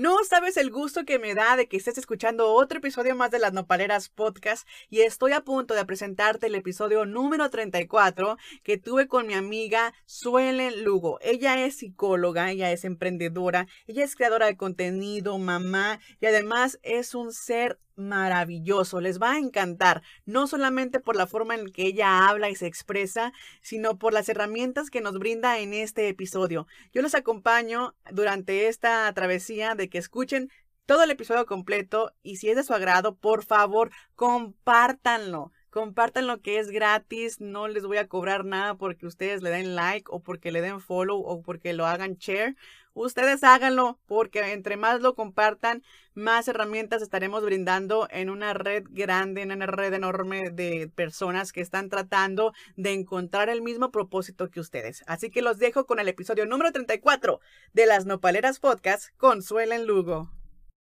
No sabes el gusto que me da de que estés escuchando otro episodio más de las Nopaleras Podcast y estoy a punto de presentarte el episodio número 34 que tuve con mi amiga Suelen Lugo. Ella es psicóloga, ella es emprendedora, ella es creadora de contenido, mamá y además es un ser maravilloso, les va a encantar, no solamente por la forma en que ella habla y se expresa, sino por las herramientas que nos brinda en este episodio. Yo los acompaño durante esta travesía de que escuchen todo el episodio completo y si es de su agrado, por favor, compártanlo. Compartan lo que es gratis, no les voy a cobrar nada porque ustedes le den like o porque le den follow o porque lo hagan share. Ustedes háganlo porque entre más lo compartan, más herramientas estaremos brindando en una red grande, en una red enorme de personas que están tratando de encontrar el mismo propósito que ustedes. Así que los dejo con el episodio número 34 de las Nopaleras Podcast con Suelen Lugo.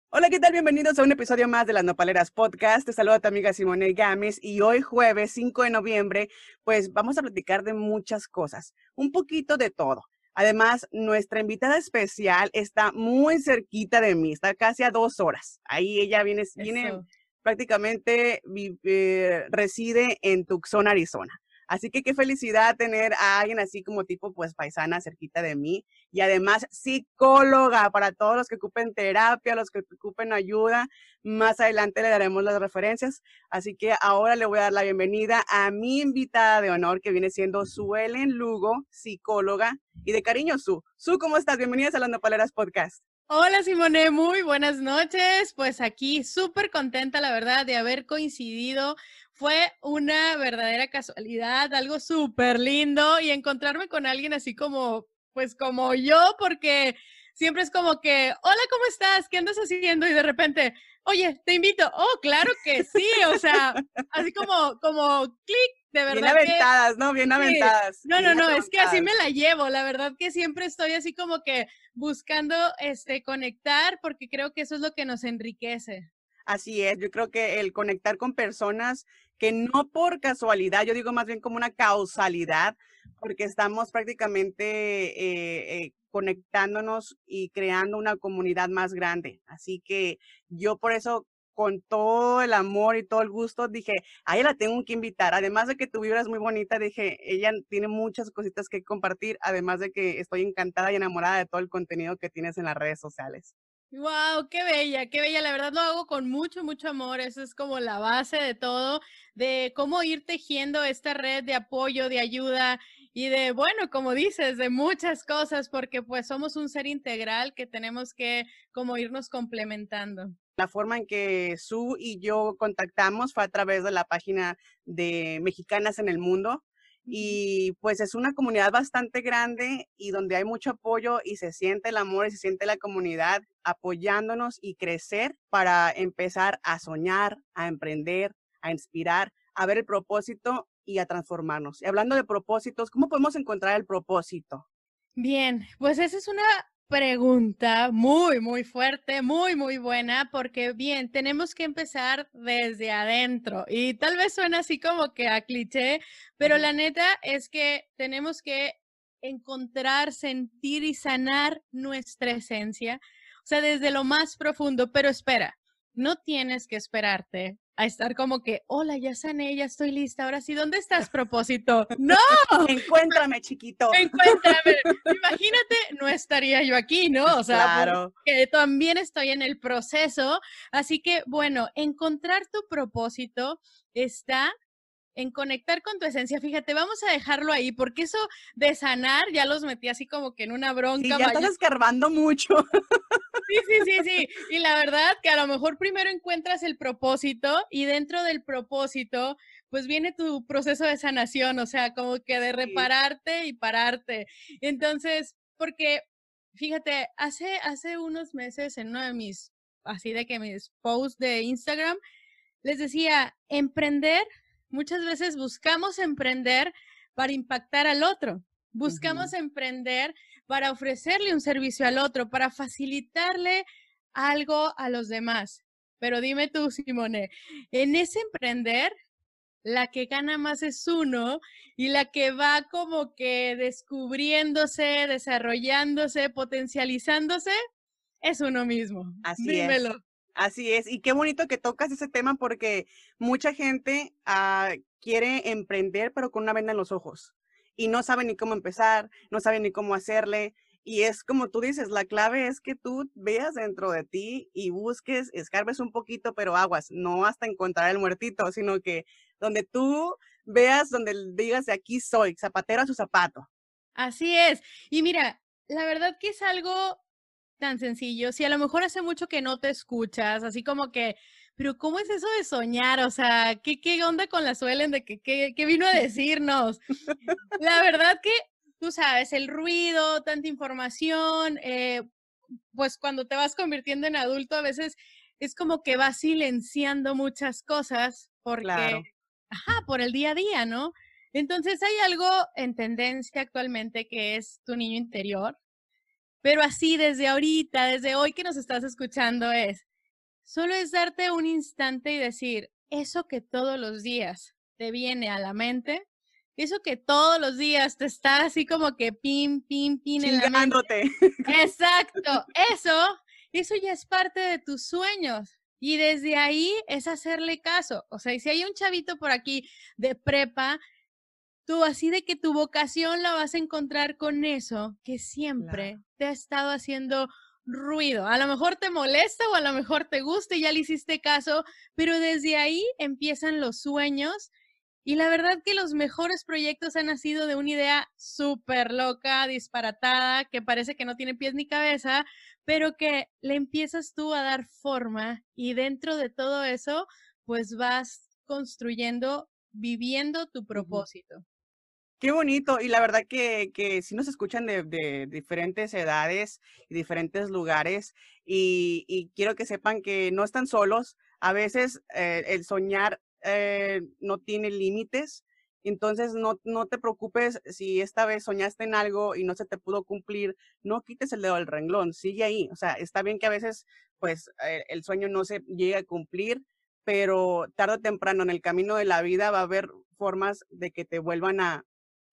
Hola, ¿qué tal? Bienvenidos a un episodio más de las Nopaleras Podcast. Te saluda tu amiga Simone Gámez y hoy jueves 5 de noviembre, pues vamos a platicar de muchas cosas, un poquito de todo. Además, nuestra invitada especial está muy cerquita de mí, está casi a dos horas. Ahí ella viene, viene prácticamente, eh, reside en Tucson, Arizona. Así que qué felicidad tener a alguien así como tipo, pues paisana cerquita de mí y además psicóloga para todos los que ocupen terapia, los que ocupen ayuda. Más adelante le daremos las referencias. Así que ahora le voy a dar la bienvenida a mi invitada de honor que viene siendo Suelen Lugo, psicóloga y de cariño Su. Su, ¿cómo estás? Bienvenida a las Nopaleras Podcast. Hola Simone, muy buenas noches. Pues aquí súper contenta, la verdad, de haber coincidido fue una verdadera casualidad, algo súper lindo y encontrarme con alguien así como, pues como yo, porque siempre es como que, hola, ¿cómo estás? ¿Qué andas haciendo? Y de repente, oye, te invito. Oh, claro que sí, o sea, así como, como clic, de verdad. Bien aventadas, ¿no? Bien aventadas. No, no, no, es que así me la llevo. La verdad que siempre estoy así como que buscando este conectar porque creo que eso es lo que nos enriquece. Así es, yo creo que el conectar con personas que no por casualidad, yo digo más bien como una causalidad, porque estamos prácticamente eh, eh, conectándonos y creando una comunidad más grande. Así que yo por eso con todo el amor y todo el gusto, dije, a ella la tengo que invitar. Además de que tu vibra es muy bonita, dije, ella tiene muchas cositas que compartir, además de que estoy encantada y enamorada de todo el contenido que tienes en las redes sociales. Wow, qué bella, qué bella. La verdad lo hago con mucho, mucho amor. Eso es como la base de todo, de cómo ir tejiendo esta red de apoyo, de ayuda y de, bueno, como dices, de muchas cosas, porque pues somos un ser integral que tenemos que como irnos complementando. La forma en que Su y yo contactamos fue a través de la página de Mexicanas en el Mundo y pues es una comunidad bastante grande y donde hay mucho apoyo y se siente el amor y se siente la comunidad apoyándonos y crecer para empezar a soñar, a emprender, a inspirar, a ver el propósito y a transformarnos. Y hablando de propósitos, ¿cómo podemos encontrar el propósito? Bien, pues esa es una pregunta muy, muy fuerte, muy, muy buena, porque bien, tenemos que empezar desde adentro y tal vez suena así como que a cliché, pero la neta es que tenemos que encontrar, sentir y sanar nuestra esencia, o sea, desde lo más profundo, pero espera, no tienes que esperarte a estar como que, hola, ya sané, ya estoy lista, ahora sí, ¿dónde estás, propósito? ¡No! Encuéntrame, chiquito. Encuéntrame. Imagínate, no estaría yo aquí, ¿no? O sea, que también estoy en el proceso. Así que, bueno, encontrar tu propósito está en conectar con tu esencia. Fíjate, vamos a dejarlo ahí, porque eso de sanar ya los metí así como que en una bronca. Sí, ya estás escarbando mucho. Sí, sí, sí, sí. Y la verdad que a lo mejor primero encuentras el propósito y dentro del propósito, pues viene tu proceso de sanación, o sea, como que de repararte y pararte. Entonces, porque, fíjate, hace, hace unos meses en uno de mis, así de que mis posts de Instagram, les decía, emprender muchas veces buscamos emprender para impactar al otro. Buscamos emprender para ofrecerle un servicio al otro, para facilitarle algo a los demás. Pero dime tú, Simone, en ese emprender, la que gana más es uno y la que va como que descubriéndose, desarrollándose, potencializándose, es uno mismo. Así Dímelo. es. Así es, y qué bonito que tocas ese tema porque mucha gente ah, quiere emprender pero con una venda en los ojos y no sabe ni cómo empezar, no sabe ni cómo hacerle. Y es como tú dices, la clave es que tú veas dentro de ti y busques, escarbes un poquito, pero aguas, no hasta encontrar el muertito, sino que donde tú veas, donde digas de aquí soy, zapatero a su zapato. Así es. Y mira, la verdad que es algo tan sencillo. Si a lo mejor hace mucho que no te escuchas, así como que, pero ¿cómo es eso de soñar? O sea, ¿qué, qué onda con la suelen de que qué, vino a decirnos? la verdad que, tú sabes, el ruido, tanta información, eh, pues cuando te vas convirtiendo en adulto, a veces es como que vas silenciando muchas cosas porque, ajá, por el día a día, ¿no? Entonces hay algo en tendencia actualmente que es tu niño interior, pero así desde ahorita, desde hoy que nos estás escuchando es, solo es darte un instante y decir, eso que todos los días te viene a la mente, eso que todos los días te está así como que pin, pin, pin en la mente. Exacto, eso, eso ya es parte de tus sueños. Y desde ahí es hacerle caso. O sea, si hay un chavito por aquí de prepa tú así de que tu vocación la vas a encontrar con eso que siempre te ha estado haciendo ruido. A lo mejor te molesta o a lo mejor te gusta y ya le hiciste caso, pero desde ahí empiezan los sueños. Y la verdad que los mejores proyectos han nacido de una idea súper loca, disparatada, que parece que no tiene pies ni cabeza, pero que le empiezas tú a dar forma y dentro de todo eso, pues vas construyendo, viviendo tu propósito. Qué bonito, y la verdad que, que sí nos escuchan de, diferentes edades y diferentes lugares, y, quiero que sepan que no están solos. A veces eh, el soñar eh, no tiene límites, entonces no, no te preocupes si esta vez soñaste en algo y no se te pudo cumplir, no quites el dedo del renglón, sigue ahí. O sea, está bien que a veces pues eh, el sueño no se llegue a cumplir, pero tarde o temprano en el camino de la vida va a haber formas de que te vuelvan a,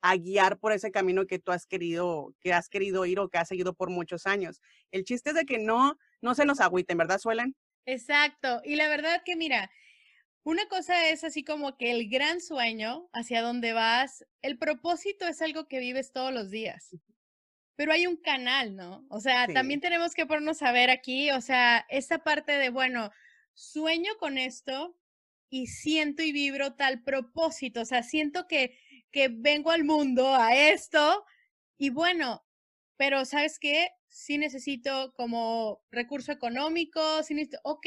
a guiar por ese camino que tú has querido, que has querido ir o que has seguido por muchos años. El chiste es de que no, no se nos agüiten, ¿verdad, Suelen? Exacto. Y la verdad que mira, una cosa es así como que el gran sueño hacia dónde vas, el propósito es algo que vives todos los días. Pero hay un canal, ¿no? O sea, también tenemos que ponernos a ver aquí, o sea, esta parte de, bueno, sueño con esto y siento y vibro tal propósito, o sea, siento que que vengo al mundo a esto y bueno, pero ¿sabes qué? Sí necesito como recurso económico, sí necesito, ok,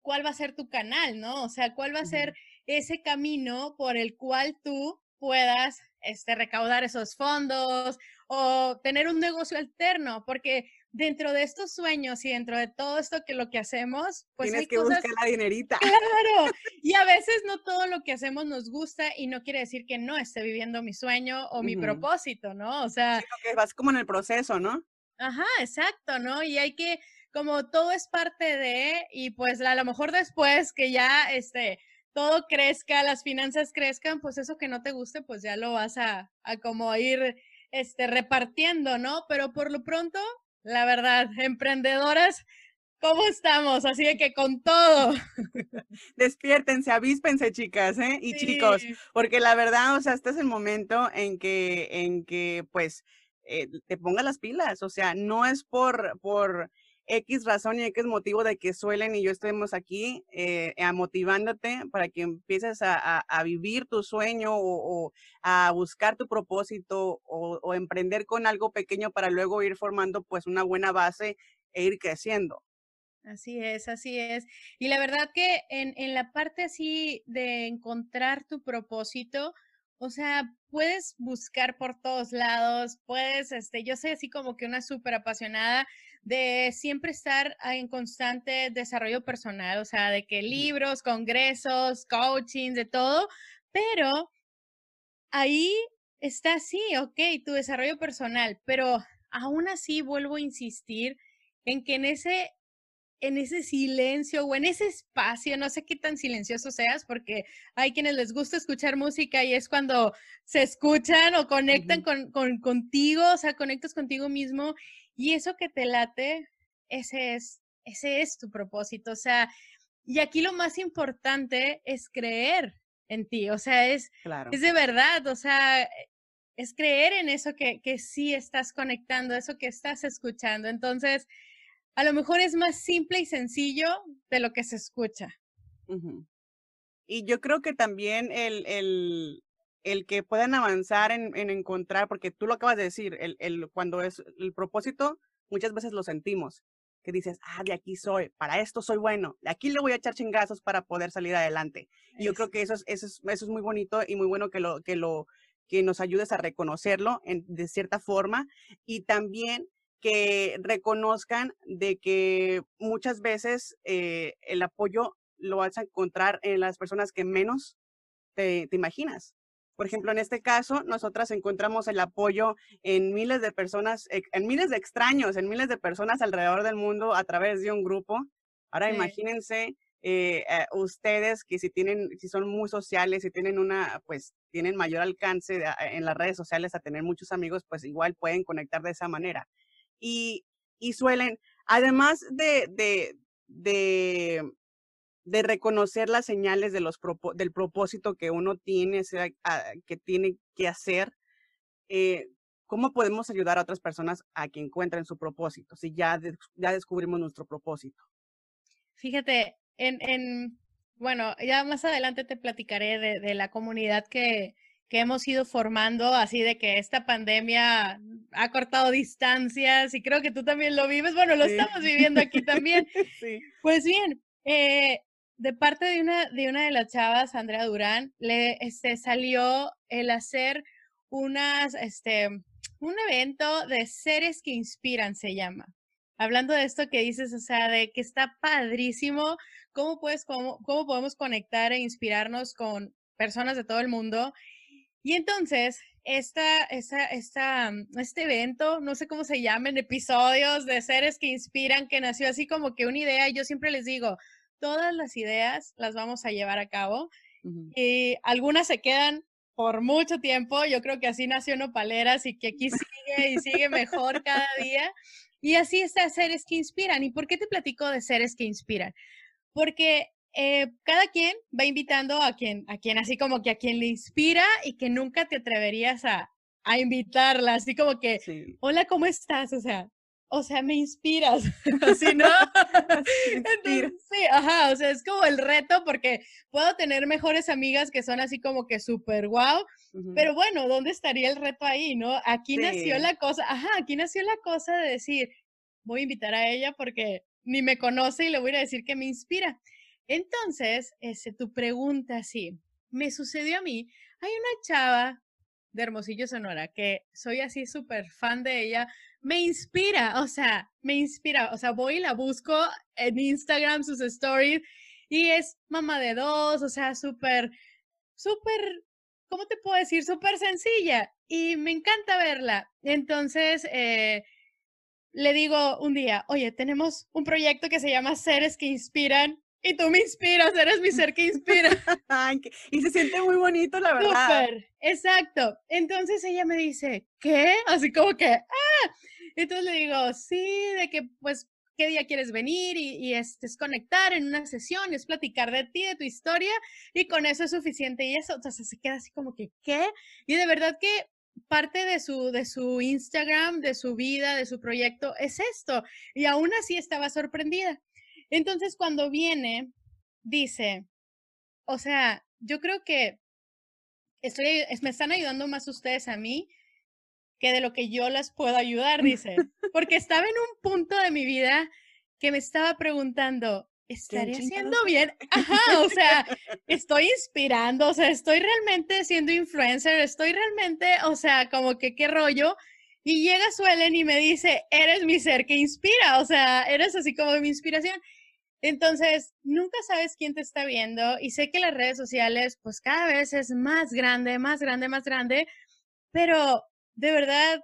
¿cuál va a ser tu canal, no? O sea, ¿cuál va a ser ese camino por el cual tú puedas este, recaudar esos fondos o tener un negocio alterno? Porque dentro de estos sueños y dentro de todo esto que lo que hacemos, pues tienes que buscar la dinerita. Claro, y a veces no todo lo que hacemos nos gusta y no quiere decir que no esté viviendo mi sueño o mi propósito, ¿no? O sea, que vas como en el proceso, ¿no? Ajá, exacto, ¿no? Y hay que como todo es parte de y pues a lo mejor después que ya este todo crezca, las finanzas crezcan, pues eso que no te guste, pues ya lo vas a, a como ir este, repartiendo, ¿no? Pero por lo pronto, la verdad, emprendedoras, ¿cómo estamos? Así de que con todo. Despiértense, avíspense, chicas, ¿eh? Y chicos, porque la verdad, o sea, este es el momento en que, en que, pues, eh, te pongas las pilas, o sea, no es por, por X razón y X motivo de que Suelen y yo estemos aquí eh, motivándote para que empieces a, vivir tu sueño o, a buscar tu propósito o, emprender con algo pequeño para luego ir formando pues una buena base e ir creciendo. Así es, así es. Y la verdad que en, en la parte así de encontrar tu propósito, o sea, puedes buscar por todos lados, puedes, este, yo soy así como que una súper apasionada de siempre estar en constante desarrollo personal, o sea, de que libros, congresos, coaching, de todo, pero ahí está sí, ok, tu desarrollo personal, pero aún así vuelvo a insistir en que en ese en ese silencio o en ese espacio, no sé qué tan silencioso seas, porque hay quienes les gusta escuchar música y es cuando se escuchan o conectan con, contigo, o sea, conectas contigo mismo y eso que te late ese es, ese es tu propósito. O sea, y aquí lo más importante es creer en ti, o sea, es, es de verdad, o sea, es creer en eso que, que sí estás conectando, eso que estás escuchando. Entonces, a lo mejor es más simple y sencillo de lo que se escucha. Y yo creo que también el, el, el que puedan avanzar en, en, encontrar, porque tú lo acabas de decir, el, el, cuando es el propósito, muchas veces lo sentimos, que dices, ah, de aquí soy, para esto soy bueno, de aquí le voy a echar chingazos para poder salir adelante. Y yo creo que eso es, eso es, eso es muy bonito y muy bueno que lo, que lo, que nos ayudes a reconocerlo en, de cierta forma y también que reconozcan de que muchas veces eh, el apoyo lo vas a encontrar en las personas que menos te, te imaginas. Por ejemplo, en este caso, nosotras encontramos el apoyo en miles de personas, en miles de extraños, en miles de personas alrededor del mundo a través de un grupo. Ahora imagínense eh, eh, ustedes que si tienen, si son muy sociales, si tienen una, pues tienen mayor alcance en las redes sociales a tener muchos amigos, pues igual pueden conectar de esa manera. Y, y suelen, además de, de, de de reconocer las señales de los del propósito que uno tiene, que tiene que hacer, eh, ¿cómo podemos ayudar a otras personas a que encuentren su propósito si ya, ya descubrimos nuestro propósito? Fíjate, en, en, bueno, ya más adelante te platicaré de, de la comunidad que, que hemos ido formando, así de que esta pandemia ha cortado distancias y creo que tú también lo vives, bueno, lo estamos viviendo aquí también. sí. Pues bien, eh, de parte de una, de una de las chavas, Andrea Durán, le este, salió el hacer este, un evento de seres que inspiran, se llama. Hablando de esto que dices, o sea, de que está padrísimo, cómo, puedes, cómo, cómo podemos conectar e inspirarnos con personas de todo el mundo. Y entonces, esta, esta, esta, este evento, no sé cómo se llaman, episodios de seres que inspiran, que nació así como que una idea, yo siempre les digo, todas las ideas las vamos a llevar a cabo y algunas se quedan por mucho tiempo. Yo creo que así nació Nopaleras y que aquí sigue y sigue mejor cada día. Y así está seres que inspiran. ¿Y por qué te platico de seres que inspiran? Porque eh, cada quien va invitando a quien, a quien así como que a quien le inspira y que nunca te atreverías a, a invitarla, así como que, hola, ¿cómo estás? O sea, o sea, me inspiras, así, ¿no? sí, ajá, o sea, es como el reto porque puedo tener mejores amigas que son así como que súper guau, pero bueno, ¿dónde estaría el reto ahí, no? Aquí nació la cosa, ajá, aquí nació la cosa de decir, voy a invitar a ella porque ni me conoce y le voy a decir que me inspira. Entonces, ese, tu pregunta, así, me sucedió a mí, hay una chava de Hermosillo, Sonora, que soy así súper fan de ella, me inspira, o sea, me inspira, o sea, voy y la busco en Instagram, sus stories, y es mamá de dos, o sea, súper, súper, ¿cómo te puedo decir? Súper sencilla, y me encanta verla. Entonces, eh, le digo un día, oye, tenemos un proyecto que se llama Seres que Inspiran, y tú me inspiras, eres mi ser que inspira. y se siente muy bonito, la verdad. Súper, exacto. Entonces ella me dice, ¿qué? Así como que, ah. Entonces le digo, sí, de que pues, ¿qué día quieres venir? Y, y es, es, conectar en una sesión, es platicar de ti, de tu historia, y con eso es suficiente. Y eso, entonces se queda así como que, ¿qué? Y de verdad que parte de su, de su Instagram, de su vida, de su proyecto, es esto. Y aún así estaba sorprendida. Entonces, cuando viene, dice, o sea, yo creo que estoy, me están ayudando más ustedes a mí que de lo que yo las puedo ayudar, dice. Porque estaba en un punto de mi vida que me estaba preguntando, ¿estaré haciendo bien? Ajá, o sea, estoy inspirando, o sea, estoy realmente siendo influencer, estoy realmente, o sea, como que qué rollo. Y llega Suelen y me dice, eres mi ser que inspira, o sea, eres así como mi inspiración. Entonces, nunca sabes quién te está viendo y sé que las redes sociales, pues cada vez es más grande, más grande, más grande, pero de verdad,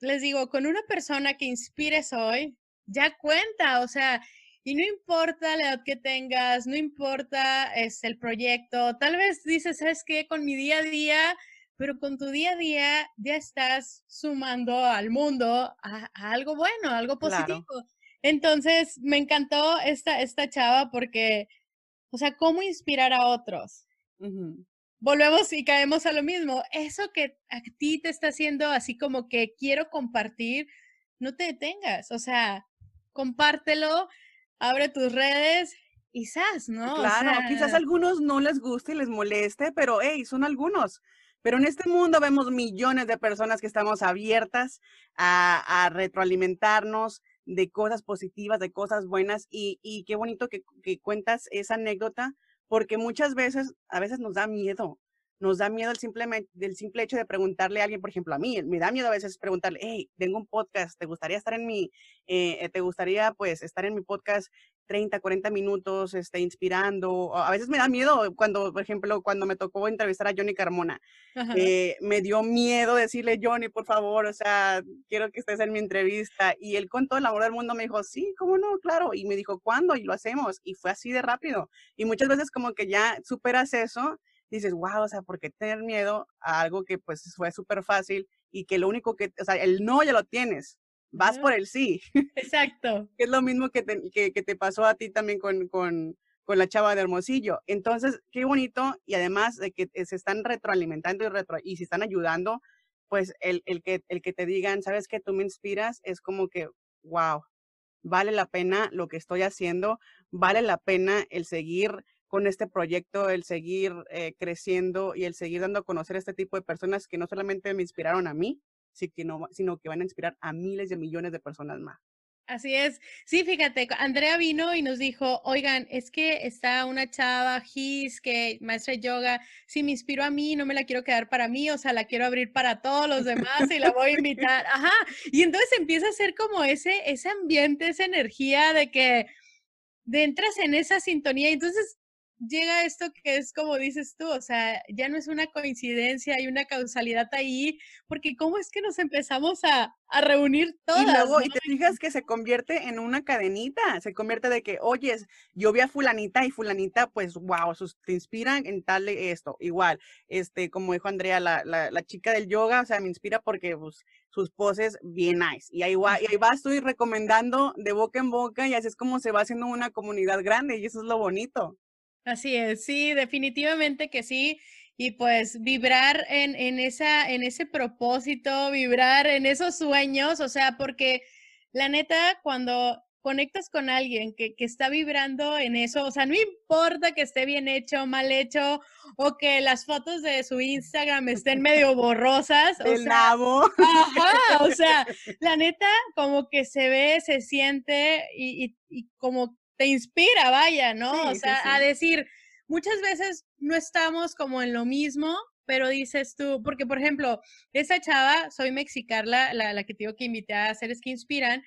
les digo, con una persona que inspires hoy, ya cuenta, o sea, y no importa la edad que tengas, no importa es el proyecto, tal vez dices, ¿sabes qué? Con mi día a día, pero con tu día a día ya estás sumando al mundo a, algo bueno, algo positivo. Entonces, me encantó esta, esta chava porque, o sea, ¿cómo inspirar a otros? Volvemos y caemos a lo mismo. Eso que a ti te está haciendo así como que quiero compartir, no te detengas. O sea, compártelo, abre tus redes Quizás, ¿no? Claro, quizás a algunos no les guste y les moleste, pero hey, son algunos. Pero en este mundo vemos millones de personas que estamos abiertas a, retroalimentarnos de cosas positivas, de cosas buenas y, y qué bonito que, que, cuentas esa anécdota porque muchas veces, a veces nos da miedo nos da miedo el simple, del simple hecho de preguntarle a alguien, por ejemplo, a mí, me da miedo a veces preguntarle, hey, tengo un podcast, ¿te gustaría estar en mi, eh, te gustaría pues estar en mi podcast 30, 40 minutos, este, inspirando? a veces me da miedo cuando, por ejemplo, cuando me tocó entrevistar a Johnny Carmona, eh, me dio miedo decirle, Johnny, por favor, o sea, quiero que estés en mi entrevista. Y él con todo el amor del mundo me dijo, sí, cómo no, claro. Y me dijo, ¿cuándo? Y lo hacemos. Y fue así de rápido. Y muchas veces como que ya superas eso dices, wow, o sea, ¿por qué tener miedo a algo que pues fue súper fácil y que lo único que, o sea, el no ya lo tienes, vas por el sí. Exacto. es lo mismo que te, que, te, pasó a ti también con, con, con, la chava de Hermosillo. Entonces, qué bonito y además de que se están retroalimentando y, retro, y se están ayudando, pues el, el, que, el que te digan, sabes que tú me inspiras, es como que, wow, vale la pena lo que estoy haciendo, vale la pena el seguir con este proyecto, el seguir eh, creciendo y el seguir dando a conocer a este tipo de personas que no solamente me inspiraron a mí, sino, que van a inspirar a miles de millones de personas más. Así es. Sí, fíjate, Andrea vino y nos dijo, oigan, es que está una chava, Gis, que maestra de yoga, si me inspiró a mí, no me la quiero quedar para mí, o sea, la quiero abrir para todos los demás y la voy a invitar. Ajá. Y entonces empieza a ser como ese, ese ambiente, esa energía de que de entras en esa sintonía. y Entonces llega esto que es como dices tú, o sea, ya no es una coincidencia, hay una causalidad ahí, porque cómo es que nos empezamos a, a reunir todas. Y luego, y te fijas que se convierte en una cadenita, se convierte de que, oyes, yo vi a fulanita y fulanita, pues, wow, te inspiran en tal esto, igual, este, como dijo Andrea, la, la, la chica del yoga, o sea, me inspira porque, pues, sus poses bien nice. Y ahí va, y ahí va, estoy recomendando de boca en boca y así es como se va haciendo una comunidad grande y eso es lo bonito. Así es, sí, definitivamente que sí. Y pues vibrar en, en, esa, en ese propósito, vibrar en esos sueños, o sea, porque la neta, cuando conectas con alguien que, que, está vibrando en eso, o sea, no importa que esté bien hecho, mal hecho, o que las fotos de su Instagram estén medio borrosas. El nabo. Ajá, o sea, la neta, como que se ve, se siente y, y, y como te inspira, vaya, ¿no? o sea, a decir, muchas veces no estamos como en lo mismo, pero dices tú, porque por ejemplo, esa chava, soy mexicarla, la, la que te digo que invité a hacer es que inspiran,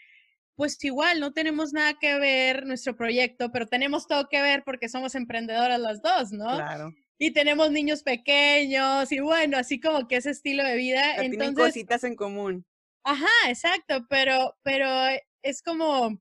pues igual no tenemos nada que ver nuestro proyecto, pero tenemos todo que ver porque somos emprendedoras las dos, ¿no? Claro. Y tenemos niños pequeños y bueno, así como que ese estilo de vida. Entonces, tienen cositas en común. Ajá, exacto, pero, pero es como,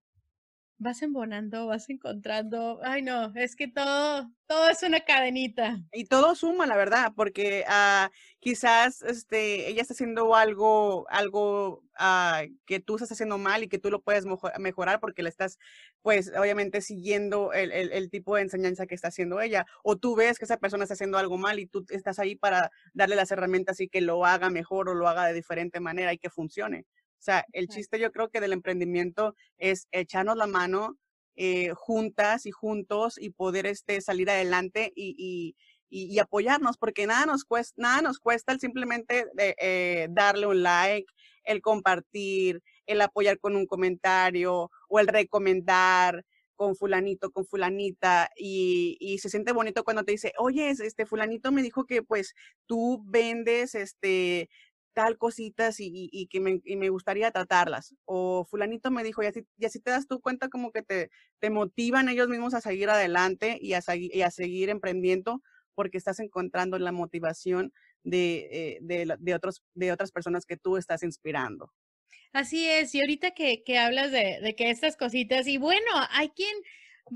vas embonando, vas encontrando, ay no, es que todo, todo es una cadenita. Y todo suma, la verdad, porque ah, quizás este, ella está haciendo algo, algo ah, que tú estás haciendo mal y que tú lo puedes mejorar porque le estás, pues, obviamente siguiendo el, el, tipo de enseñanza que está haciendo ella. O tú ves que esa persona está haciendo algo mal y tú estás ahí para darle las herramientas y que lo haga mejor o lo haga de diferente manera y que funcione. O sea, el chiste yo creo que del emprendimiento es echarnos la mano eh, juntas y juntos y poder este, salir adelante y, y, apoyarnos, porque nada nos cuesta, nada nos cuesta el simplemente de, eh, darle un like, el compartir, el apoyar con un comentario o el recomendar con fulanito, con fulanita, y, y, se siente bonito cuando te dice, oye, este fulanito me dijo que pues tú vendes este tal cositas y, que me, gustaría tratarlas. O fulanito me dijo, y así, y así te das tu cuenta como que te, te motivan ellos mismos a seguir adelante y a, y a seguir emprendiendo porque estás encontrando la motivación de, eh, de, de, otros, de otras personas que tú estás inspirando. Así es, y ahorita que, que hablas de, de que estas cositas, y bueno, hay quien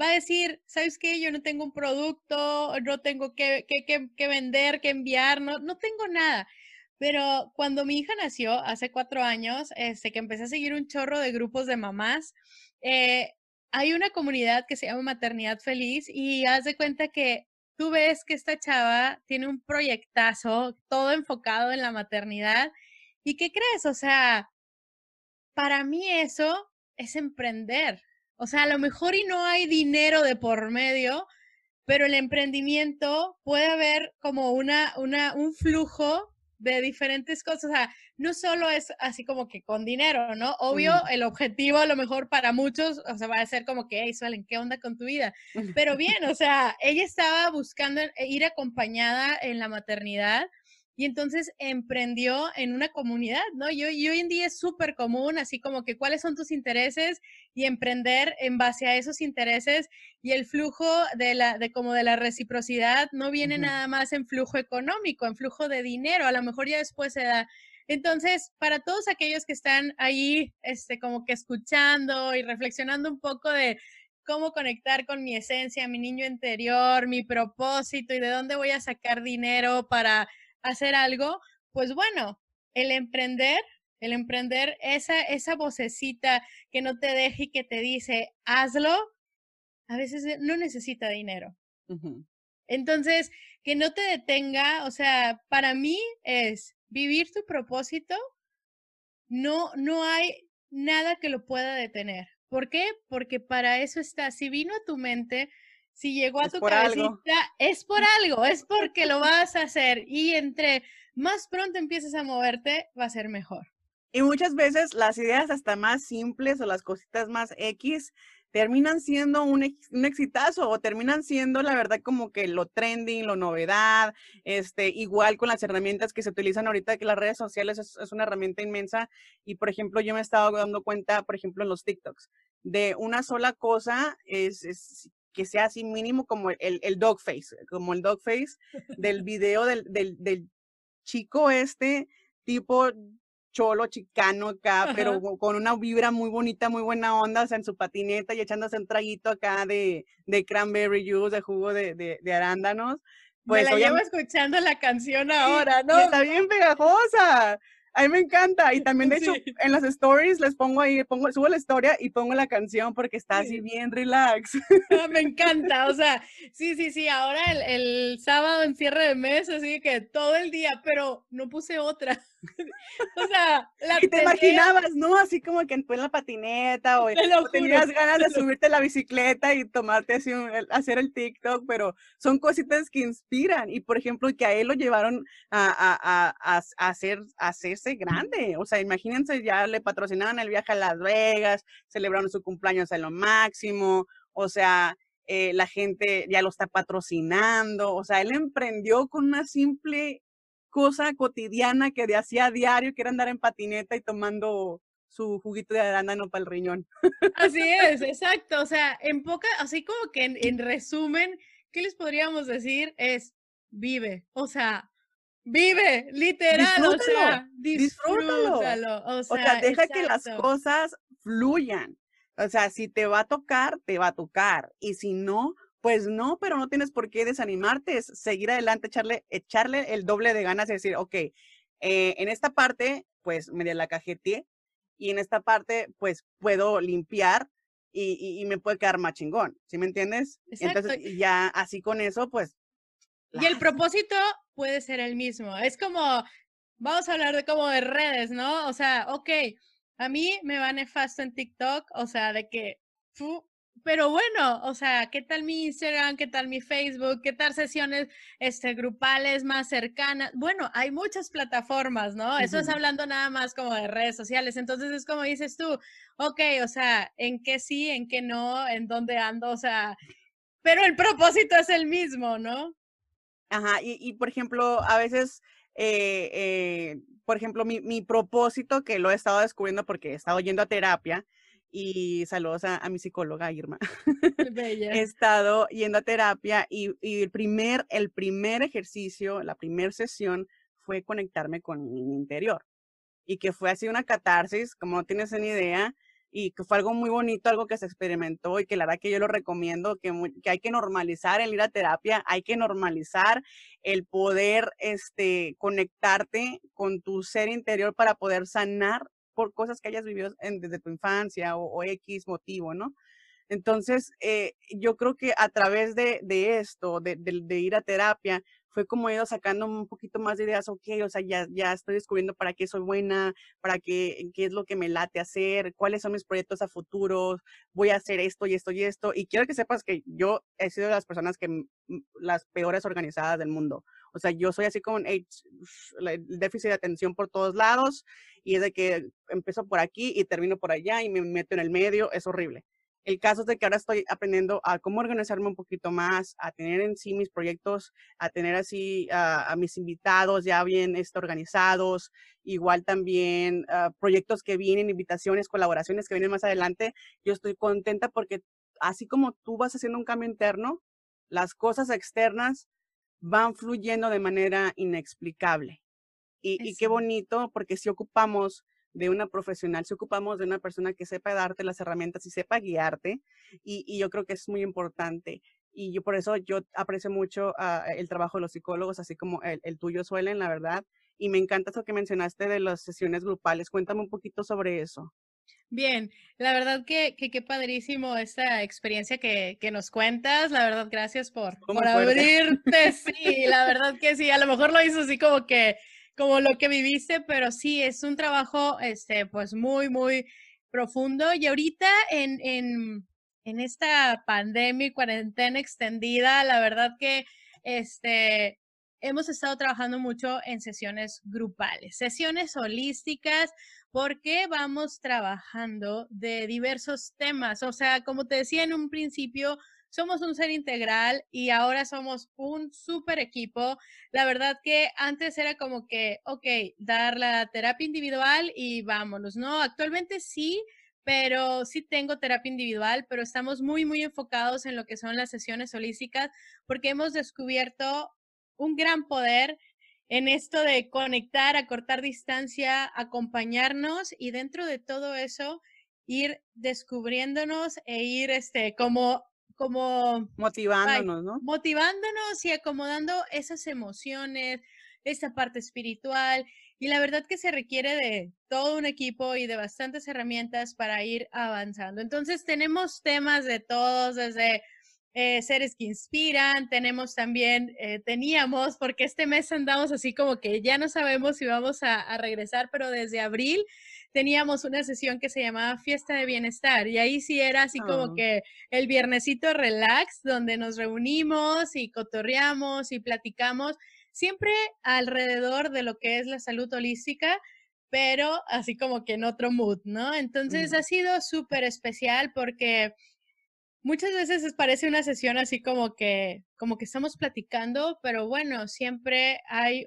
va a decir, ¿sabes qué? Yo no tengo un producto, no tengo que, que, que vender, que enviar, no, no tengo nada. Pero cuando mi hija nació, hace cuatro años, este, que empecé a seguir un chorro de grupos de mamás, eh, hay una comunidad que se llama Maternidad Feliz y haz de cuenta que tú ves que esta chava tiene un proyectazo, todo enfocado en la maternidad. ¿Y qué crees? O sea, para mí eso es emprender. O sea, a lo mejor y no hay dinero de por medio, pero el emprendimiento puede haber como una, una, un flujo de diferentes cosas. O sea, no solo es así como que con dinero, ¿no? Obvio, el objetivo a lo mejor para muchos, o sea, va a ser como que, hey, Suelen, ¿qué onda con tu vida? Pero bien, o sea, ella estaba buscando ir acompañada en la maternidad y entonces emprendió en una comunidad, ¿no? Y hoy, hoy en día es súper común, así como que cuáles son tus intereses y emprender en base a esos intereses y el flujo de la, de como de la reciprocidad no viene nada más en flujo económico, en flujo de dinero, a lo mejor ya después se da. Entonces, para todos aquellos que están ahí, este, como que escuchando y reflexionando un poco de cómo conectar con mi esencia, mi niño interior, mi propósito y de dónde voy a sacar dinero para hacer algo, pues bueno, el emprender, el emprender, esa, esa vocecita que no te deje y que te dice, hazlo, a veces no necesita dinero. Entonces, que no te detenga, o sea, para mí es vivir tu propósito, no, no hay nada que lo pueda detener. ¿Por qué? Porque para eso está. Si vino a tu mente, si llegó a tu cabecita, es por algo, es porque lo vas a hacer. Y entre más pronto empieces a moverte, va a ser mejor. Y muchas veces las ideas hasta más simples o las cositas más X terminan siendo un, un, exitazo o terminan siendo la verdad como que lo trending, lo novedad, este, igual con las herramientas que se utilizan ahorita, que las redes sociales es, es, una herramienta inmensa y por ejemplo yo me he estado dando cuenta, por ejemplo en los TikToks, de una sola cosa es, es que sea así mínimo como el, el dog face, como el dog face del video del, del, del chico este, tipo cholo chicano acá, pero con una vibra muy bonita, muy buena onda, o sea, en su patineta y echándose un traguito acá de, de cranberry juice, de jugo de, de, de arándanos. Pues, Me la llevo escuchando la canción ahora, ¿no? está bien pegajosa. A mí me encanta. Y también, de hecho, en las stories les pongo ahí, pongo, subo la historia y pongo la canción porque está así bien relax. Ah, me encanta. O sea, sí, sí, sí. Ahora el, el sábado en cierre de mes, así que todo el día, pero no puse otra. o sea, la Y te imaginabas, ¿no? Así como que en la patineta o, tenías ganas de subirte la bicicleta y tomarte así, hacer el TikTok, pero son cositas que inspiran. Y por ejemplo, que a él lo llevaron a, a, a, a hacer, a hacerse grande. O sea, imagínense, ya le patrocinaban el viaje a Las Vegas, celebraron su cumpleaños a lo máximo. O sea, eh, la gente ya lo está patrocinando. O sea, él emprendió con una simple cosa cotidiana que de hacía a diario, que era andar en patineta y tomando su juguito de arándano para el riñón. Así es, exacto. O sea, en poca, así como que en, resumen, ¿qué les podríamos decir? Es vive, o sea, vive, literal, o sea, disfrútalo. O sea, deja que las cosas fluyan. O sea, si te va a tocar, te va a tocar. Y si no, pues no, pero no tienes por qué desanimarte, es seguir adelante, echarle, echarle el doble de ganas y decir, ok, eh, en esta parte, pues me la cajeteé y en esta parte, pues puedo limpiar y, y, me puede quedar más chingón, ¿sí me entiendes? Exacto. Entonces, ya así con eso, pues. Y el propósito puede ser el mismo. Es como, vamos a hablar de como de redes, ¿no? O sea, ok, a mí me va nefasto en TikTok, o sea, de que pero bueno, o sea, ¿qué tal mi Instagram? ¿Qué tal mi Facebook? ¿Qué tal sesiones este, grupales más cercanas? Bueno, hay muchas plataformas, ¿no? Eso es hablando nada más como de redes sociales. Entonces es como dices tú, ok, o sea, ¿en qué sí, en qué no, en dónde ando? O sea, pero el propósito es el mismo, ¿no? Ajá, y, y por ejemplo, a veces, eh, eh, por ejemplo, mi, mi propósito que lo he estado descubriendo porque he estado yendo a terapia, y saludos a, mi psicóloga Irma. he estado yendo a terapia y, el, primer, el primer ejercicio, la primera sesión fue conectarme con mi interior y que fue así una catarsis, como no tienes ni idea, y que fue algo muy bonito, algo que se experimentó y que la verdad que yo lo recomiendo, que, que hay que normalizar el ir a terapia, hay que normalizar el poder este, conectarte con tu ser interior para poder sanar por cosas que hayas vivido desde tu infancia o, X motivo, ¿no? Entonces, eh, yo creo que a través de, esto, de, ir a terapia, fue como he ido sacando un poquito más de ideas, ok, o sea, ya, ya estoy descubriendo para qué soy buena, para qué, qué es lo que me late hacer, cuáles son mis proyectos a futuro, voy a hacer esto y esto y esto. Y quiero que sepas que yo he sido de las personas que, las peores organizadas del mundo. O sea, yo soy así con el déficit de atención por todos lados y es de que empiezo por aquí y termino por allá y me meto en el medio, es horrible. El caso es de que ahora estoy aprendiendo a cómo organizarme un poquito más, a tener en sí mis proyectos, a tener así a, mis invitados ya bien este, organizados, igual también ah, proyectos que vienen, invitaciones, colaboraciones que vienen más adelante. Yo estoy contenta porque así como tú vas haciendo un cambio interno, las cosas externas van fluyendo de manera inexplicable. Y, y qué bonito, porque si ocupamos de una profesional, si ocupamos de una persona que sepa darte las herramientas y sepa guiarte, y, yo creo que es muy importante. Y yo por eso yo aprecio mucho ah, el trabajo de los psicólogos, así como el, tuyo suelen, la verdad. Y me encanta eso que mencionaste de las sesiones grupales. Cuéntame un poquito sobre eso. Bien, la verdad que qué padrísimo esta experiencia que, que, nos cuentas. La verdad, gracias por, por abrirte. Sí, la verdad que sí. A lo mejor lo hizo así como que como lo que viviste, pero sí, es un trabajo, este, pues muy, muy profundo. Y ahorita en, en, en esta pandemia y cuarentena extendida, la verdad que, este, hemos estado trabajando mucho en sesiones grupales, sesiones holísticas, porque vamos trabajando de diversos temas. O sea, como te decía en un principio, somos un ser integral y ahora somos un super equipo. La verdad que antes era como que, ok, dar la terapia individual y vámonos, ¿no? Actualmente sí, pero sí tengo terapia individual, pero estamos muy, muy enfocados en lo que son las sesiones holísticas porque hemos descubierto un gran poder en esto de conectar, acortar distancia, acompañarnos y dentro de todo eso ir descubriéndonos e ir este como como motivándonos, ¿no? Motivándonos y acomodando esas emociones, esa parte espiritual. Y la verdad que se requiere de todo un equipo y de bastantes herramientas para ir avanzando. Entonces tenemos temas de todos, desde eh, seres que inspiran, tenemos también, eh, teníamos, porque este mes andamos así como que ya no sabemos si vamos a, a regresar, pero desde abril teníamos una sesión que se llamaba Fiesta de Bienestar y ahí sí era así como ah. que el viernesito relax donde nos reunimos y cotorreamos y platicamos siempre alrededor de lo que es la salud holística, pero así como que en otro mood, ¿no? Entonces ha sido súper especial porque muchas veces parece una sesión así como que, como que estamos platicando, pero bueno, siempre hay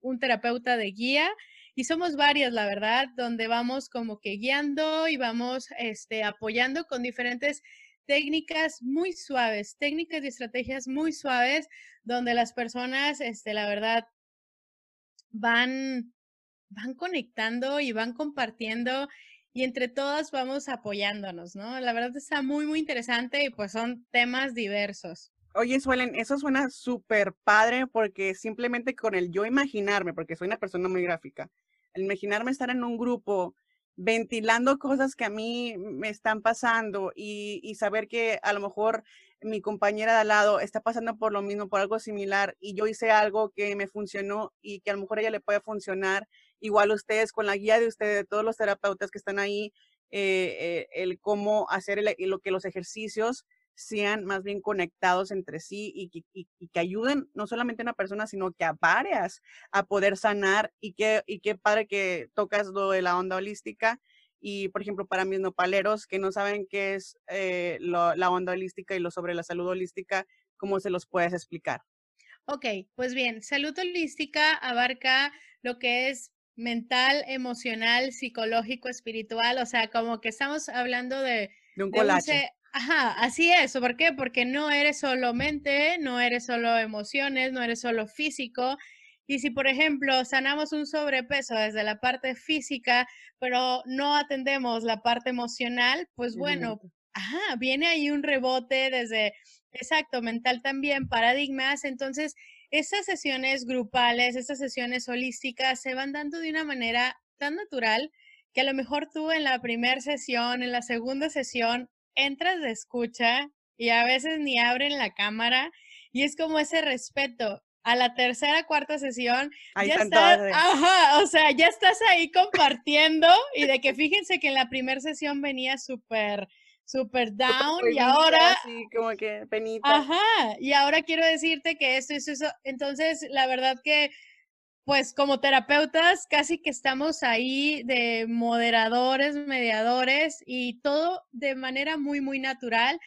un terapeuta de guía y somos varias, la verdad, donde vamos como que guiando y vamos este, apoyando con diferentes técnicas muy suaves, técnicas y estrategias muy suaves, donde las personas, este, la verdad, van, van conectando y van compartiendo y entre todas vamos apoyándonos, ¿no? La verdad está muy, muy interesante y pues son temas diversos. Oye, Suelen, eso suena súper padre porque simplemente con el yo imaginarme, porque soy una persona muy gráfica, el imaginarme estar en un grupo ventilando cosas que a mí me están pasando y, saber que a lo mejor mi compañera de al lado está pasando por lo mismo, por algo similar, y yo hice algo que me funcionó y que a lo mejor a ella le puede funcionar, igual ustedes, con la guía de ustedes, de todos los terapeutas que están ahí, eh, eh, el cómo hacer lo que los ejercicios sean más bien conectados entre sí y que, ayuden no solamente a una persona, sino que a varias a poder sanar y que y qué padre que tocas lo de la onda holística y, por ejemplo, para mis nopaleros que no saben qué es eh, la onda holística y lo sobre la salud holística, ¿cómo se los puedes explicar? Ok, pues bien, salud holística abarca lo que es mental, emocional, psicológico, espiritual, o sea, como que estamos hablando de, de un colache. Ajá, así es. ¿Por qué? Porque no eres solo mente, no eres solo emociones, no eres solo físico. Y si, por ejemplo, sanamos un sobrepeso desde la parte física, pero no atendemos la parte emocional, pues bueno, ajá, viene ahí un rebote desde, exacto, mental también, paradigmas. Entonces, esas sesiones grupales, esas sesiones holísticas se van dando de una manera tan natural que a lo mejor tú en la primera sesión, en la segunda sesión, entras de escucha y a veces ni abren la cámara y es como ese respeto. A la tercera, cuarta sesión, ya estás, ajá, o sea, ya estás ahí compartiendo y de que fíjense que en la primera sesión venía súper, súper down y ahora... Sí, como que penita. Ajá, y ahora quiero decirte que esto es eso. Entonces, la verdad que pues como terapeutas casi que estamos ahí de moderadores, mediadores y todo de manera muy, muy natural.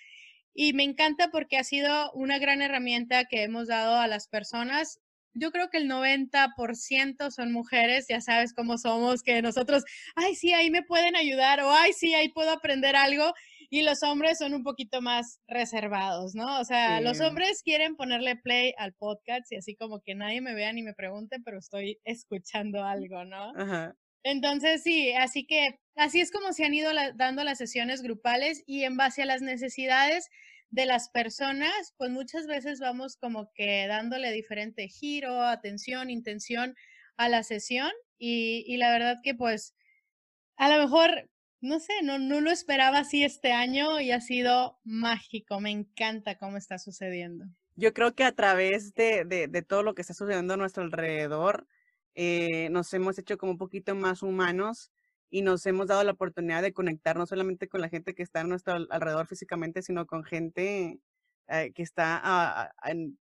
Y me encanta porque ha sido una gran herramienta que hemos dado a las personas. Yo creo que el 90% son mujeres, ya sabes cómo somos, que nosotros, ay, sí, ahí me pueden ayudar o ay, sí, ahí puedo aprender algo y los hombres son un poquito más reservados, ¿no? O sea, los hombres quieren ponerle play al podcast y así como que nadie me vea ni me pregunte, pero estoy escuchando algo, ¿no? Ajá. Entonces, sí, así que así es como se han ido dando las sesiones grupales y en base a las necesidades de las personas, pues muchas veces vamos como que dándole diferente giro, atención, intención a la sesión y, y la verdad que pues a lo mejor no sé, no, no lo esperaba así este año y ha sido mágico. Me encanta cómo está sucediendo. Yo creo que a través de, de, todo lo que está sucediendo a nuestro alrededor, eh, nos hemos hecho como un poquito más humanos y nos hemos dado la oportunidad de conectar no solamente con la gente que está a nuestro alrededor físicamente, sino con gente eh, que está en,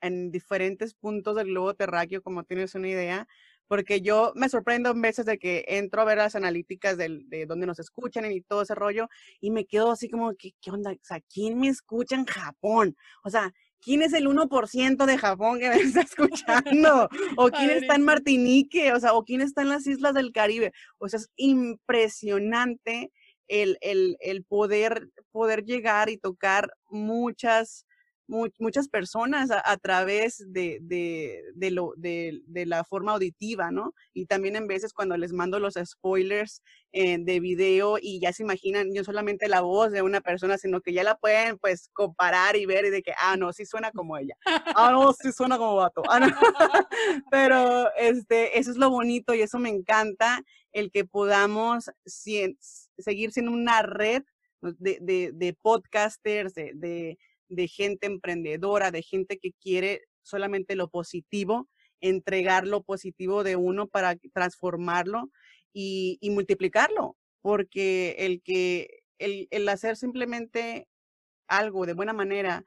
en diferentes puntos del globo terráqueo, como tienes una idea, porque yo me sorprendo en veces de que entro a ver las analíticas de donde nos escuchan y todo ese rollo y me quedo así como, ¿qué, qué onda? O sea, ¿quién me escucha en Japón? O sea, ¿quién es el 1% de Japón que me está escuchando? ¿O quién está en Martinique? O sea, ¿o quién está en las islas del Caribe? O sea, es impresionante el, el, el poder, poder llegar y tocar muchas muchas personas a, través de, de, de lo, de, la forma auditiva, ¿no? Y también en veces cuando les mando los spoilers eh, de video y ya se imaginan no solamente la voz de una persona, sino que ya la pueden pues comparar y ver y de que, ah, no, sí suena como ella. Ah, no, sí suena como vato. Ah, no. Pero este, eso es lo bonito y eso me encanta, el que podamos seguir siendo una red de, de, de podcasters, de gente emprendedora, de gente que quiere solamente lo positivo, entregar lo positivo de uno para transformarlo y, multiplicarlo, porque el que el, hacer simplemente algo de buena manera,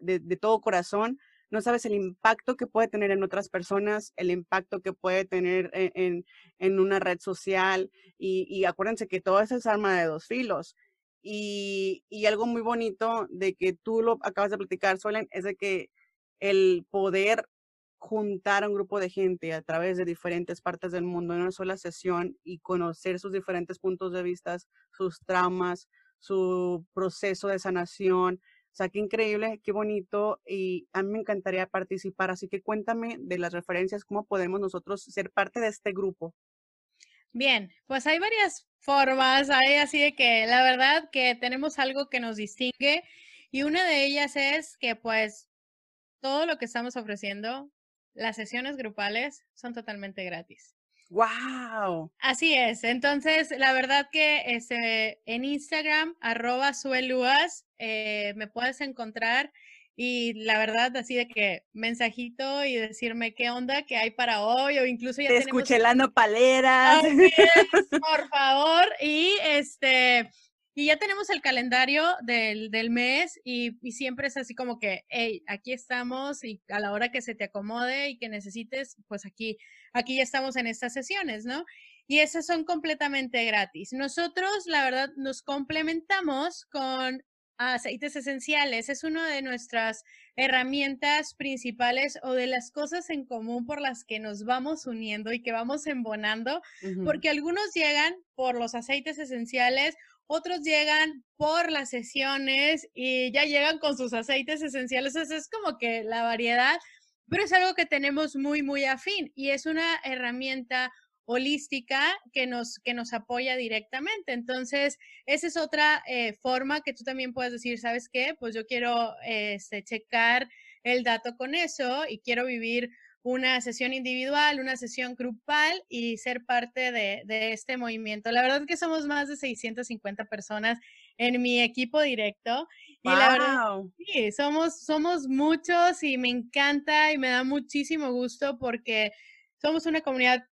de, todo corazón, no sabes el impacto que puede tener en otras personas, el impacto que puede tener en, en, una red social. Y, y, acuérdense que todo eso es arma de dos filos. Y, algo muy bonito de que tú lo acabas de platicar, Suelen, es de que el poder juntar a un grupo de gente a través de diferentes partes del mundo en una sola sesión y conocer sus diferentes puntos de vista, sus traumas, su proceso de sanación. O sea, qué increíble, qué bonito y a mí me encantaría participar. Así que cuéntame de las referencias, cómo podemos nosotros ser parte de este grupo. Bien, pues hay varias formas, hay así de que la verdad que tenemos algo que nos distingue y una de ellas es que pues todo lo que estamos ofreciendo, las sesiones grupales son totalmente gratis. ¡Wow! Así es. Entonces, la verdad que este, en Instagram, arroba sueluas, eh, me puedes encontrar y la verdad, así de que mensajito y decirme qué onda, qué hay para hoy, o incluso ya Te escuché la nopalera. por favor. Y este, y ya tenemos el calendario del, del mes y, y, siempre es así como que, hey, aquí estamos y a la hora que se te acomode y que necesites, pues aquí, aquí ya estamos en estas sesiones, ¿no? Y esas son completamente gratis. Nosotros, la verdad, nos complementamos con aceites esenciales. Es una de nuestras herramientas principales o de las cosas en común por las que nos vamos uniendo y que vamos embonando, porque algunos llegan por los aceites esenciales, otros llegan por las sesiones y ya llegan con sus aceites esenciales. es como que la variedad, pero es algo que tenemos muy, muy afín y es una herramienta holística que nos, que nos apoya directamente. Entonces, esa es otra eh, forma que tú también puedes decir, ¿sabes qué? Pues yo quiero este, checar el dato con eso y quiero vivir una sesión individual, una sesión grupal y ser parte de, este movimiento. La verdad es que somos más de 650 personas en mi equipo directo y la verdad, sí, somos, somos muchos y me encanta y me da muchísimo gusto porque somos una comunidad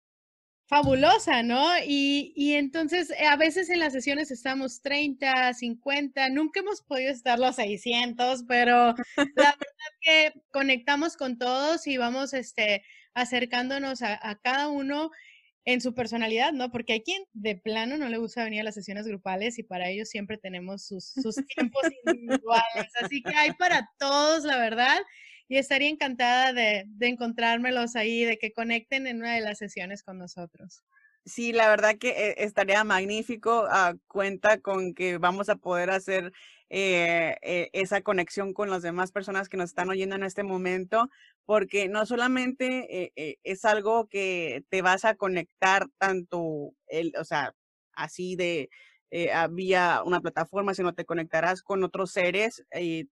fabulosa, ¿no? Y, y, entonces eh, a veces en las sesiones estamos 30, 50, nunca hemos podido estar los 600, pero la verdad que conectamos con todos y vamos este, acercándonos a, cada uno en su personalidad, ¿no? Porque hay quien de plano no le gusta venir a las sesiones grupales y para ellos siempre tenemos sus, sus tiempos individuales, así que hay para todos, la verdad y estaría encantada de, encontrármelos ahí, de que conecten en una de las sesiones con nosotros. Sí, la verdad que eh, estaría magnífico. a cuenta con que vamos a poder hacer eh, eh, esa conexión con las demás personas que nos están oyendo en este momento, porque no solamente es algo que te vas a conectar tanto, el, o sea, así de vía una plataforma, sino te conectarás con otros seres,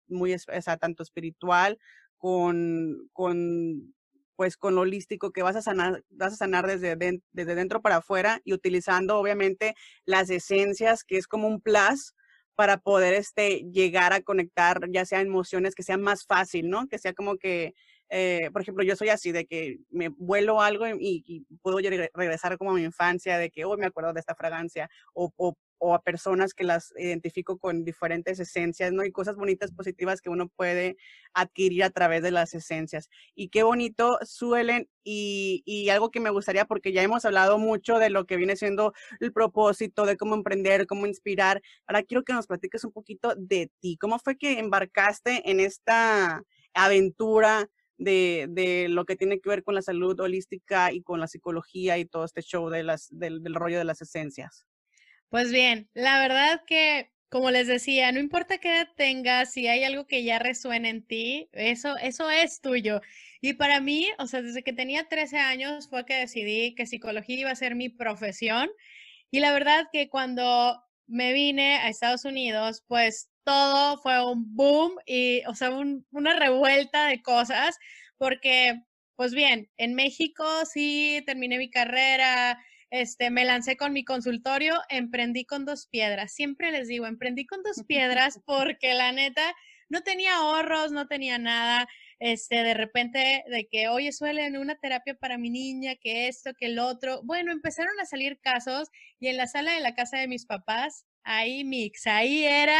muy, o sea, tanto espiritual con, con, pues, con lo holístico que vas a sanar, vas a sanar desde, desde dentro para afuera y utilizando obviamente las esencias, que es como un plus para poder este, llegar a conectar ya sea emociones que sean más fácil, ¿no? Que sea como que, eh, por ejemplo, yo soy así, de que me vuelo algo y, puedo regresar como a mi infancia, de que hoy me acuerdo de esta fragancia, o, o a personas que las identifico con diferentes esencias, ¿no? Y cosas bonitas, positivas que uno puede adquirir a través de las esencias. Y qué bonito suelen, y, y, algo que me gustaría, porque ya hemos hablado mucho de lo que viene siendo el propósito, de cómo emprender, cómo inspirar. Ahora quiero que nos platiques un poquito de ti. ¿Cómo fue que embarcaste en esta aventura? De, de, lo que tiene que ver con la salud holística y con la psicología y todo este show de las, del, del rollo de las esencias. Pues bien, la verdad que, como les decía, no importa qué edad tengas, si hay algo que ya resuena en ti, eso, eso es tuyo. Y para mí, o sea, desde que tenía 13 años fue que decidí que psicología iba a ser mi profesión. Y la verdad que cuando me vine a Estados Unidos, pues todo fue un boom y, o sea, una revuelta de cosas, porque, pues bien, en México sí terminé mi carrera, este, me lancé con mi consultorio, emprendí con dos piedras. Siempre les digo, emprendí con dos piedras porque la neta no tenía ahorros, no tenía nada. Este, de repente, de que, oye, suelen una terapia para mi niña, que esto, que el otro. Bueno, empezaron a salir casos y en la sala de la casa de mis papás, ahí mix, ahí era,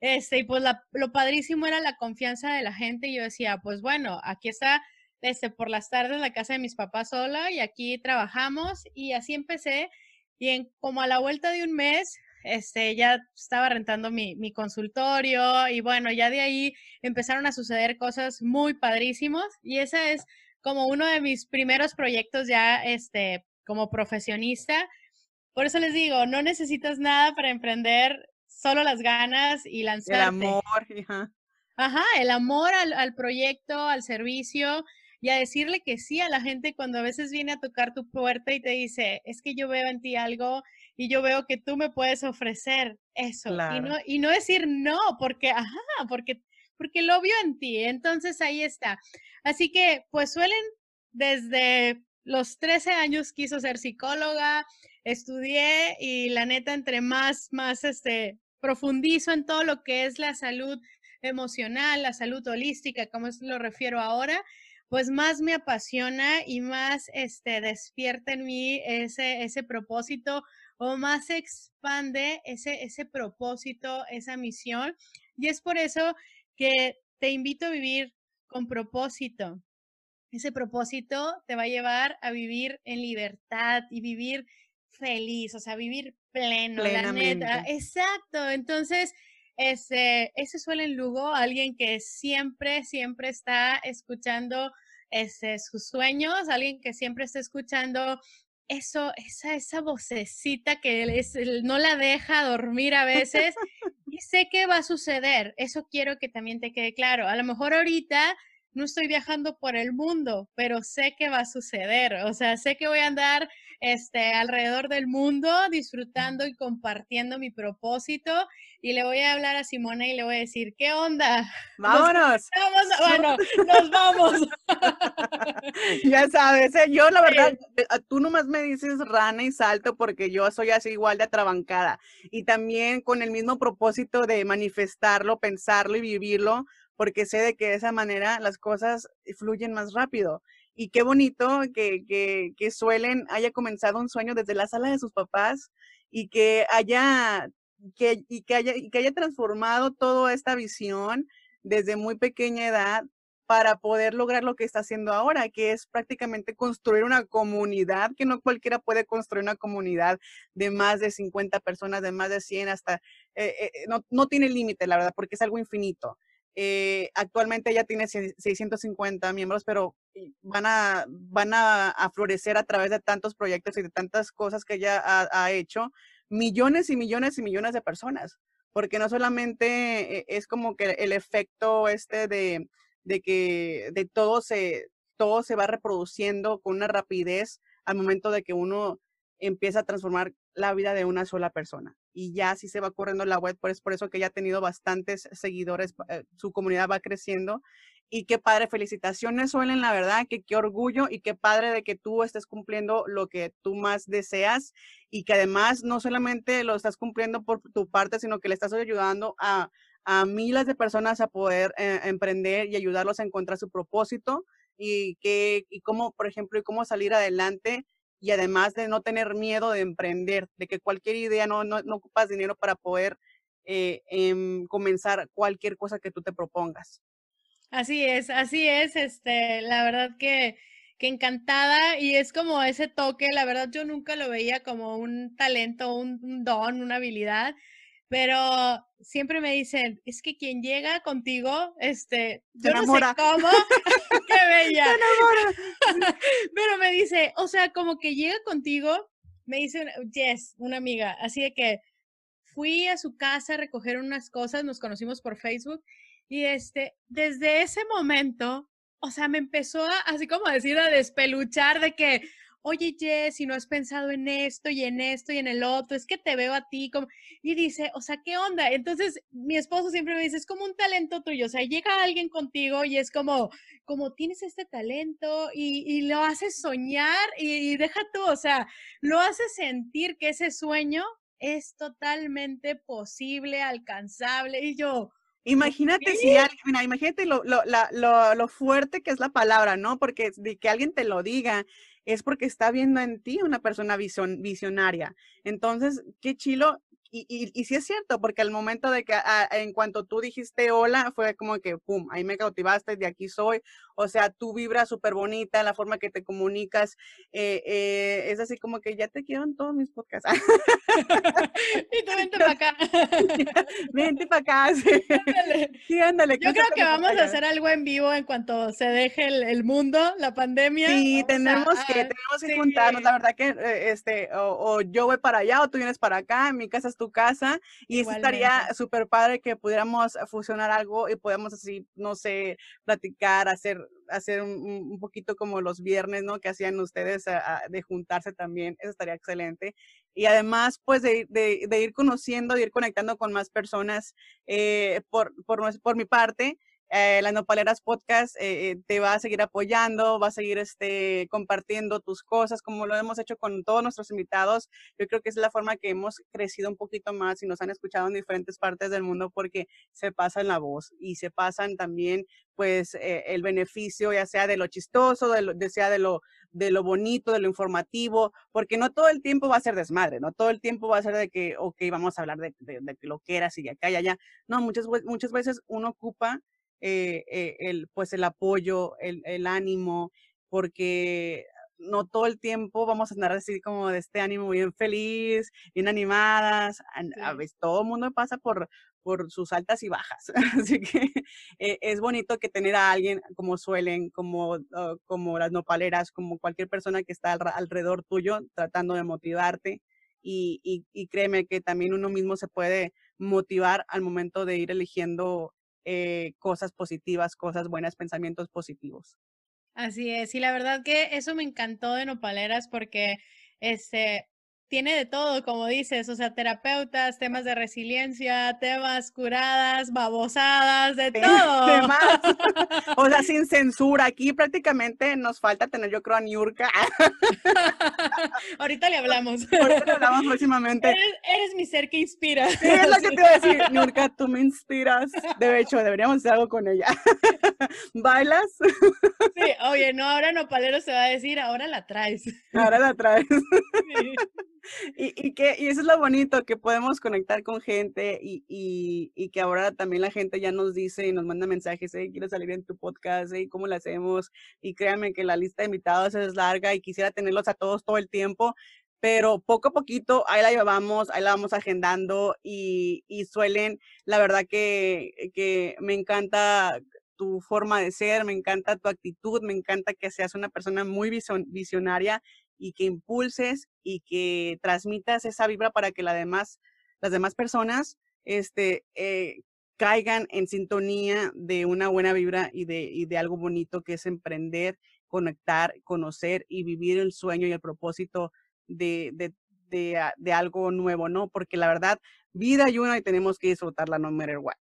este, y pues lo padrísimo era la confianza de la gente. Y yo decía, pues bueno, aquí está este, por las tardes en la casa de mis papás sola y aquí trabajamos y así empecé y en como a la vuelta de un mes, este, ya estaba rentando mi, mi consultorio y bueno, ya de ahí empezaron a suceder cosas muy padrísimos y ese es como uno de mis primeros proyectos ya, este, como profesionista. Por eso les digo, no necesitas nada para emprender, solo las ganas y lanzarte. El amor, Ajá, el amor al, al proyecto, al servicio y a decirle que sí a la gente cuando a veces viene a tocar tu puerta y te dice, es que yo veo en ti algo y yo veo que tú me puedes ofrecer eso. Y, no, y no decir no, porque, ajá, porque, porque lo vio en ti. Entonces ahí está. Así que, pues suelen desde los 13 años quiso ser psicóloga, estudié y la neta, entre más, más, este, profundizo en todo lo que es la salud emocional, la salud holística, como lo refiero ahora, pues más me apasiona y más este, despierta en mí ese, ese propósito o más se expande ese, ese propósito, esa misión. Y es por eso que te invito a vivir con propósito. Ese propósito te va a llevar a vivir en libertad y vivir feliz, o sea, vivir pleno, la neta. Exacto. Entonces, ese, ese suele en Lugo, alguien que siempre, siempre está escuchando ese, sus sueños, alguien que siempre está escuchando eso, esa, esa vocecita que no la deja dormir a veces. y sé que va a suceder, eso quiero que también te quede claro. A lo mejor ahorita no estoy viajando por el mundo, pero sé que va a suceder. O sea, sé que voy a andar este, alrededor del mundo, disfrutando y compartiendo mi propósito. Y le voy a hablar a Simona y le voy a decir, ¿qué onda? Vámonos. bueno, nos vamos. ya sabes, ¿eh? yo la verdad, eh, tú nomás me dices rana y salto porque yo soy así igual de atrabancada. Y también con el mismo propósito de manifestarlo, pensarlo y vivirlo, porque sé de que de esa manera las cosas fluyen más rápido. Y qué bonito que, que, que Suelen haya comenzado un sueño desde la sala de sus papás y que haya, que, y que haya, y que haya transformado toda esta visión desde muy pequeña edad para poder lograr lo que está haciendo ahora, que es prácticamente construir una comunidad, que no cualquiera puede construir una comunidad de más de 50 personas, de más de 100, hasta, eh, eh, no, no tiene límite, la verdad, porque es algo infinito. Eh, actualmente ya tiene 650 miembros, pero van a, van a, florecer a través de tantos proyectos y de tantas cosas que ella ha, hecho, millones y millones y millones de personas, porque no solamente eh, es como que el efecto este de, de que de todo se, todo se va reproduciendo con una rapidez al momento de que uno empieza a transformar la vida de una sola persona. Y ya así se va corriendo la web, por, es por eso que ya ha tenido bastantes seguidores, eh, su comunidad va creciendo. Y qué padre, felicitaciones, Suelen, la verdad, que qué orgullo y qué padre de que tú estés cumpliendo lo que tú más deseas y que además no solamente lo estás cumpliendo por tu parte, sino que le estás ayudando a, a miles de personas a poder eh, emprender y ayudarlos a encontrar su propósito y que y cómo, por ejemplo, y cómo salir adelante y además de no tener miedo de emprender, de que cualquier idea no, no, no ocupas dinero para poder eh, em, comenzar cualquier cosa que tú te propongas. Así es, así es, este, la verdad que, que encantada y es como ese toque, la verdad yo nunca lo veía como un talento, un don, una habilidad, pero siempre me dicen, es que quien llega contigo, este, yo no sé cómo, qué bella. pero me dice, o sea, como que llega contigo, me dice, Jess, una amiga, así de que fui a su casa a recoger unas cosas, nos conocimos por Facebook y este, desde ese momento, o sea, me empezó a, así como decir, a despeluchar de que, oye Jess, si no has pensado en esto y en esto y en el otro, es que te veo a ti como, y dice, o sea, ¿qué onda? Entonces, mi esposo siempre me dice, es como un talento tuyo, o sea, llega alguien contigo y es como, como tienes este talento y, lo haces soñar y, deja tú, o sea, lo haces sentir que ese sueño es totalmente posible, alcanzable y yo, Imagínate si alguien, mira, imagínate lo, lo, lo, lo, fuerte que es la palabra, ¿no? Porque de que alguien te lo diga es porque está viendo en ti una persona visionaria. Entonces, qué chilo y, y, sí es cierto, porque al momento de que en cuanto tú dijiste hola, fue como que, pum, ahí me cautivaste, de aquí soy. O sea, tú vibras súper bonita, la forma que te comunicas, eh, eh, es así como que ya te quiero en todos mis podcasts. y tú vente para acá. vente para acá, sí. Ándale. Yo creo que vamos a hacer algo en vivo en cuanto se deje el, mundo, la pandemia. Sí, tenemos que, tenemos que juntarnos, la verdad que, eh, este, o, o, yo voy para allá o tú vienes para acá, mi casa tu casa y estaría súper padre que pudiéramos fusionar algo y podamos así, no sé, platicar, hacer, hacer un, poquito como los viernes, ¿no? Que hacían ustedes de juntarse también, eso estaría excelente. Y además, pues, de, de, ir conociendo, de ir conectando con más personas eh, por, por, por mi parte eh, las Nopaleras Podcast eh, eh, te va a seguir apoyando, va a seguir este, compartiendo tus cosas, como lo hemos hecho con todos nuestros invitados. Yo creo que es la forma que hemos crecido un poquito más y nos han escuchado en diferentes partes del mundo porque se pasan la voz y se pasan también pues eh, el beneficio ya sea de lo chistoso, de, lo, de sea de lo, de lo bonito, de lo informativo, porque no todo el tiempo va a ser desmadre, no todo el tiempo va a ser de que, ok, vamos a hablar de, de, de lo que era, y de acá y allá. No, muchas, muchas veces uno ocupa eh, eh, el, pues el apoyo, el, el, ánimo, porque no todo el tiempo vamos a andar así como de este ánimo bien feliz, bien animadas. A veces todo el mundo pasa por, por sus altas y bajas. Así que eh, es bonito que tener a alguien como suelen, como, ah, como las nopaleras, como cualquier persona que está alrededor tuyo tratando de motivarte. Y, y, y, créeme que también uno mismo se puede motivar al momento de ir eligiendo eh, cosas positivas, cosas buenas, pensamientos positivos. Así es, y la verdad que eso me encantó de Nopaleras porque este, tiene de todo, como dices, o sea, terapeutas, temas de resiliencia, temas curadas, babosadas, de todo. o sea, sin censura. Aquí prácticamente nos falta tener, yo creo, a Niurka. Ahorita le hablamos. Ahorita le hablamos próximamente. Eres, mi ser que inspira. Sí, es lo que te iba a decir. Niurka, tú me inspiras. De hecho, deberíamos hacer algo con ella. ¿Bailas? Sí, oye, no, ahora Nopalero se va a decir, ahora la traes. Ahora la traes. Sí. Y, que, y eso es lo bonito, que podemos conectar con gente y, y, que ahora también la gente ya nos dice y nos manda mensajes, hey, quiero salir en tu podcast, hey, ¿cómo lo hacemos? Y créanme que la lista de invitados es larga y quisiera tenerlos a todos todo el tiempo, pero poco a poquito ahí la llevamos, ahí la vamos agendando y, y suelen, la verdad que, que me encanta tu forma de ser, me encanta tu actitud, me encanta que seas una persona muy visionaria y que impulses y que transmitas esa vibra para que la demás, las demás personas este, eh, caigan en sintonía de una buena vibra y de, y de algo bonito que es emprender, conectar, conocer y vivir el sueño y el propósito de, de, de, ah, de algo nuevo, ¿no? Porque la verdad, vida hay una y tenemos que disfrutarla no matter what.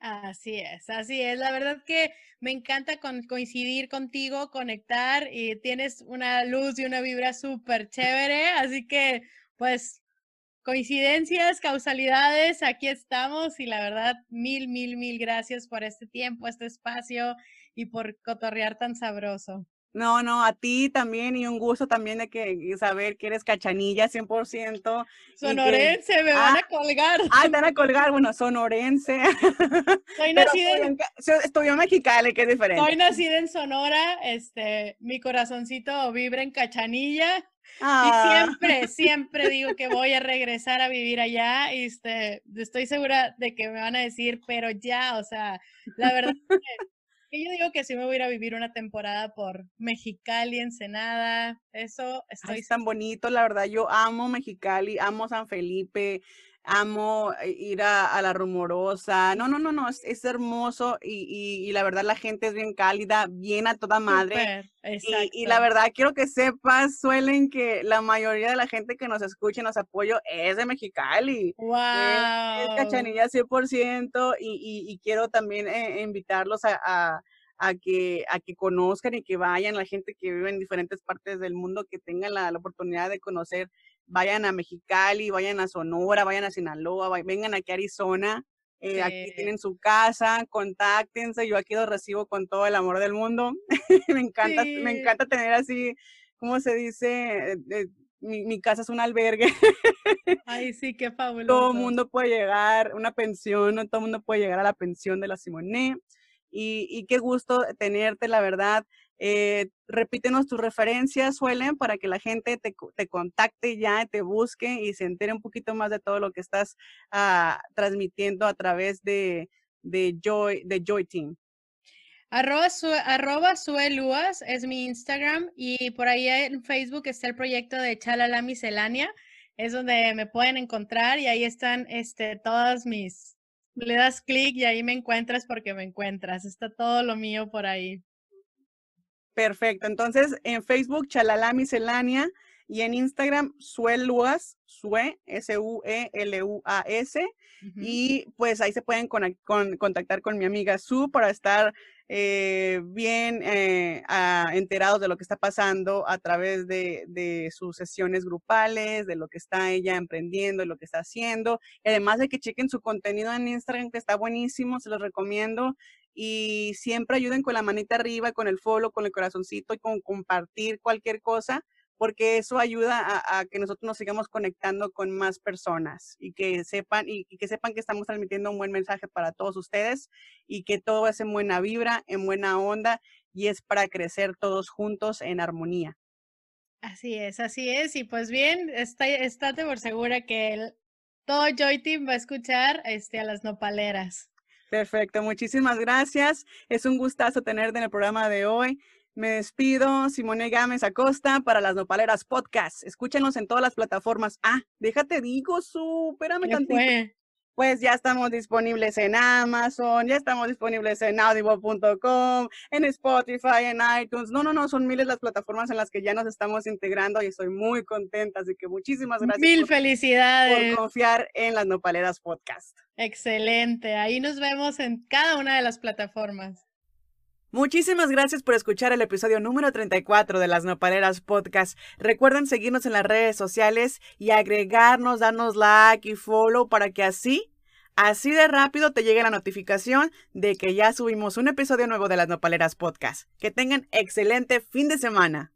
Así es, así es. La verdad que me encanta coincidir contigo, conectar y tienes una luz y una vibra súper chévere. Así que, pues, coincidencias, causalidades, aquí estamos y la verdad, mil, mil, mil gracias por este tiempo, este espacio y por cotorrear tan sabroso. No, no, a ti también y un gusto también de que saber que eres cachanilla 100%. Sonorense, me van a colgar. Ah, te van a colgar, bueno, sonorense. Soy nacida en... Estudió en Mexicali, que es diferente. Soy nacida en Sonora, este, mi corazoncito vibra en cachanilla. Y ah. siempre, siempre digo que voy a regresar a vivir allá. Y este, estoy segura de que me van a decir, pero ya, o sea, la verdad yo digo que sí me voy a ir a vivir una temporada por Mexicali, Ensenada, eso estoy... es tan bonito, la verdad, yo amo Mexicali, amo San Felipe, amo eh, ir a, la rumorosa. No, no, no, no, es, hermoso y, la verdad la gente es bien cálida, bien a toda madre. y, la verdad quiero que sepas, suelen que la mayoría de la gente que nos escucha y nos apoya es de Mexicali. Wow. Es, cachanilla 100% y, y, quiero también eh, invitarlos a, a que, a que conozcan y que vayan, la gente que vive en diferentes partes del mundo, que tengan la, la oportunidad de conocer vayan a Mexicali, vayan a Sonora, vayan a Sinaloa, vengan aquí a Arizona. Eh, aquí tienen su casa, contáctense, yo aquí los recibo con todo el amor del mundo. me encanta, me encanta tener así, ¿cómo se dice? Eh, mi, mi, casa es un albergue. Ay, sí, qué fabuloso. Todo el mundo puede llegar, una pensión, ¿no? todo el mundo puede llegar a la pensión de la Simonet. Y, y qué gusto tenerte, la verdad. Eh, repítenos tus referencias, suelen, para que la gente te, te, contacte ya, te busque y se entere un poquito más de todo lo que estás ah, transmitiendo a través de, de, Joy, de Joy Team. Arroba, su, arroba es mi Instagram y por ahí en Facebook está el proyecto de Chalala Miscelánea, es donde me pueden encontrar y ahí están este, todas mis, le das clic y ahí me encuentras porque me encuentras, está todo lo mío por ahí. Perfecto. Entonces, en Facebook, Chalala Miscelánea y en Instagram, Sueluas, Sue, S-U-E-L-U-A-S. Y pues ahí se pueden contactar con mi amiga Su para estar eh, bien eh, enterados de lo que está pasando a través de, de, sus sesiones grupales, de lo que está ella emprendiendo, de lo que está haciendo. Además de que chequen su contenido en Instagram, que está buenísimo, se los recomiendo y siempre ayuden con la manita arriba, con el follow, con el corazoncito y con compartir cualquier cosa, porque eso ayuda a, que nosotros nos sigamos conectando con más personas y que sepan y, que sepan que estamos transmitiendo un buen mensaje para todos ustedes y que todo es en buena vibra, en buena onda y es para crecer todos juntos en armonía. Así es, así es. Y pues bien, está, estate por segura que el, todo Joy Team va a escuchar este, a las nopaleras. Perfecto, muchísimas gracias. Es un gustazo tenerte en el programa de hoy. Me despido, Simone Gámez Acosta, para las Nopaleras Podcast. Escúchenos en todas las plataformas. Ah, déjate digo, su, espérame tantito. Pues ya estamos disponibles en Amazon, ya estamos disponibles en audible.com, en Spotify, en iTunes. No, no, no, son miles las plataformas en las que ya nos estamos integrando y estoy muy contenta, así que muchísimas gracias. Mil felicidades. Por confiar en las Nopaleras Podcast. Excelente, ahí nos vemos en cada una de las plataformas. Muchísimas gracias por escuchar el episodio número 34 de las Nopaleras Podcast. Recuerden seguirnos en las redes sociales y agregarnos, darnos like y follow para que así, así de rápido te llegue la notificación de que ya subimos un episodio nuevo de las Nopaleras Podcast. Que tengan excelente fin de semana.